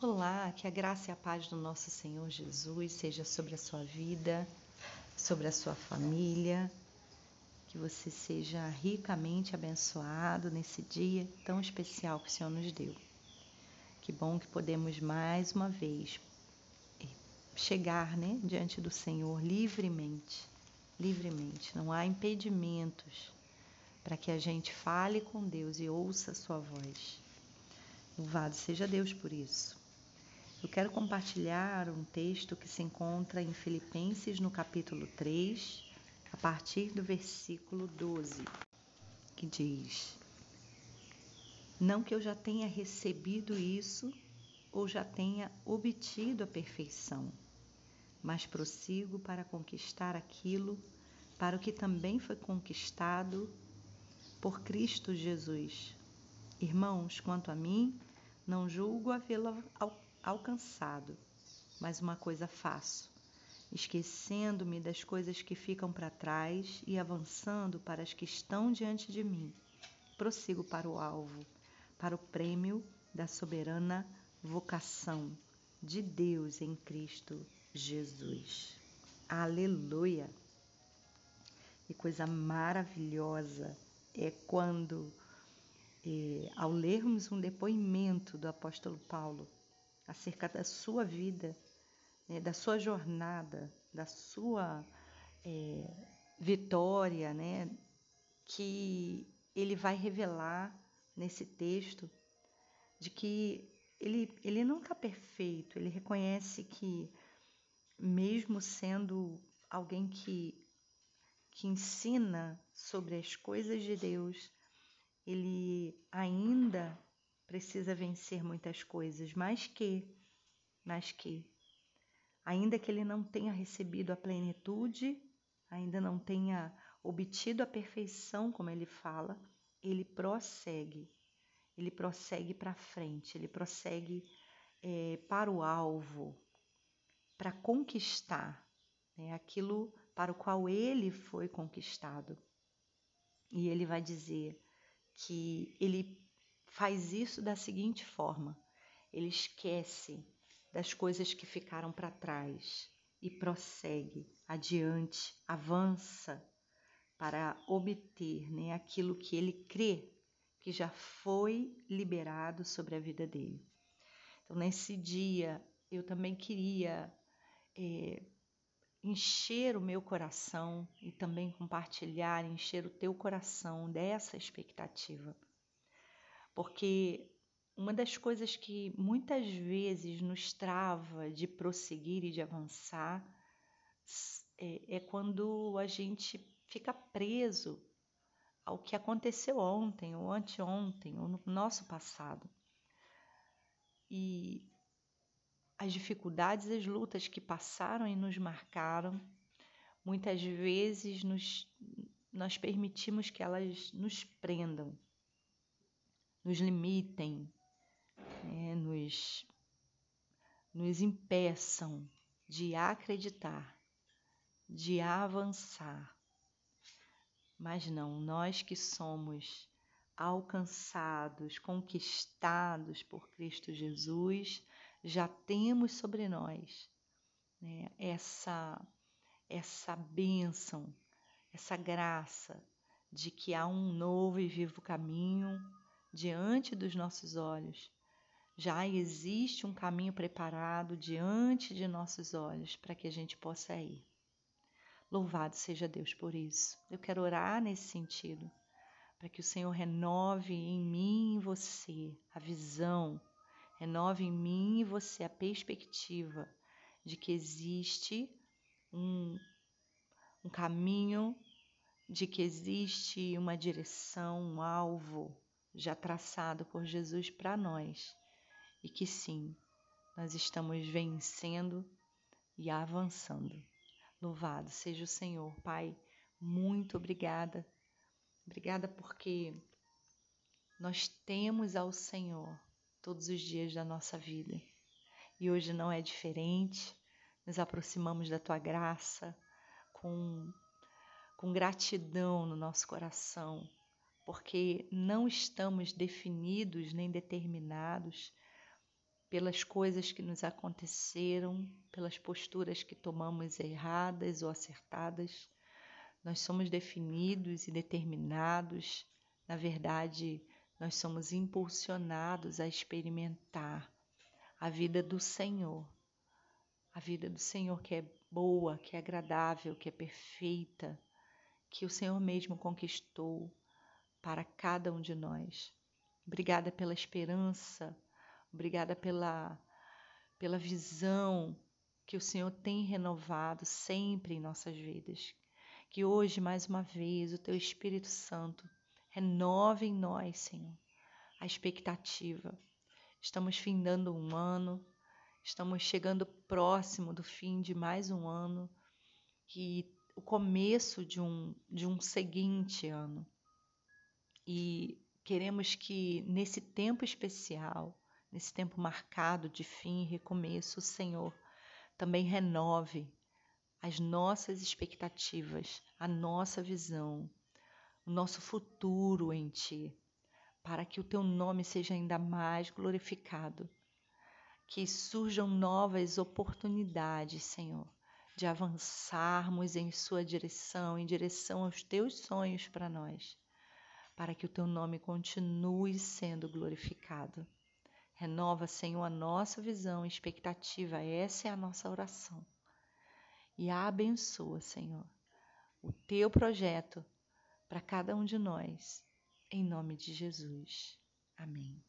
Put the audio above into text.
Olá, que a graça e a paz do nosso Senhor Jesus seja sobre a sua vida, sobre a sua família, que você seja ricamente abençoado nesse dia tão especial que o Senhor nos deu. Que bom que podemos mais uma vez eh, chegar né, diante do Senhor livremente, livremente. Não há impedimentos para que a gente fale com Deus e ouça a sua voz. Louvado seja Deus por isso. Eu quero compartilhar um texto que se encontra em Filipenses, no capítulo 3, a partir do versículo 12, que diz: Não que eu já tenha recebido isso ou já tenha obtido a perfeição, mas prossigo para conquistar aquilo para o que também foi conquistado por Cristo Jesus. Irmãos, quanto a mim, não julgo havê-la alcançado, mas uma coisa faço, esquecendo-me das coisas que ficam para trás e avançando para as que estão diante de mim. Prossigo para o alvo, para o prêmio da soberana vocação de Deus em Cristo Jesus. Aleluia! E coisa maravilhosa é quando, é, ao lermos um depoimento do apóstolo Paulo, acerca da sua vida, né, da sua jornada, da sua é, vitória, né, que ele vai revelar nesse texto de que ele, ele não está perfeito, ele reconhece que, mesmo sendo alguém que, que ensina sobre as coisas de Deus, ele ainda precisa vencer muitas coisas, mas que, mas que, ainda que ele não tenha recebido a plenitude, ainda não tenha obtido a perfeição, como ele fala, ele prossegue, ele prossegue para frente, ele prossegue é, para o alvo, para conquistar né, aquilo para o qual ele foi conquistado. E ele vai dizer que ele faz isso da seguinte forma: ele esquece das coisas que ficaram para trás e prossegue adiante, avança para obter né, aquilo que ele crê que já foi liberado sobre a vida dele. Então, nesse dia, eu também queria é, encher o meu coração e também compartilhar, encher o teu coração dessa expectativa porque uma das coisas que muitas vezes nos trava de prosseguir e de avançar é, é quando a gente fica preso ao que aconteceu ontem ou anteontem ou no nosso passado. E as dificuldades, as lutas que passaram e nos marcaram, muitas vezes nos, nós permitimos que elas nos prendam nos limitem, né, nos, nos impeçam de acreditar, de avançar. Mas não, nós que somos alcançados, conquistados por Cristo Jesus, já temos sobre nós né, essa, essa bênção, essa graça de que há um novo e vivo caminho diante dos nossos olhos. Já existe um caminho preparado diante de nossos olhos para que a gente possa ir. Louvado seja Deus por isso. Eu quero orar nesse sentido, para que o Senhor renove em mim e em você a visão, renove em mim e você a perspectiva de que existe um, um caminho, de que existe uma direção, um alvo já traçado por Jesus para nós e que sim, nós estamos vencendo e avançando. Louvado seja o Senhor, Pai. Muito obrigada. Obrigada porque nós temos ao Senhor todos os dias da nossa vida. E hoje não é diferente. Nos aproximamos da tua graça com com gratidão no nosso coração porque não estamos definidos nem determinados pelas coisas que nos aconteceram, pelas posturas que tomamos erradas ou acertadas. Nós somos definidos e determinados, na verdade, nós somos impulsionados a experimentar a vida do Senhor. A vida do Senhor que é boa, que é agradável, que é perfeita, que o Senhor mesmo conquistou para cada um de nós. Obrigada pela esperança, obrigada pela, pela visão que o Senhor tem renovado sempre em nossas vidas. Que hoje, mais uma vez, o Teu Espírito Santo renove em nós, Senhor, a expectativa. Estamos findando um ano, estamos chegando próximo do fim de mais um ano e o começo de um, de um seguinte ano. E queremos que nesse tempo especial, nesse tempo marcado de fim e recomeço, o Senhor também renove as nossas expectativas, a nossa visão, o nosso futuro em Ti, para que o Teu nome seja ainda mais glorificado, que surjam novas oportunidades, Senhor, de avançarmos em Sua direção, em direção aos Teus sonhos para nós, para que o Teu nome continue sendo glorificado. Renova, Senhor, a nossa visão e expectativa, essa é a nossa oração e abençoa, Senhor, o teu projeto para cada um de nós, em nome de Jesus. Amém.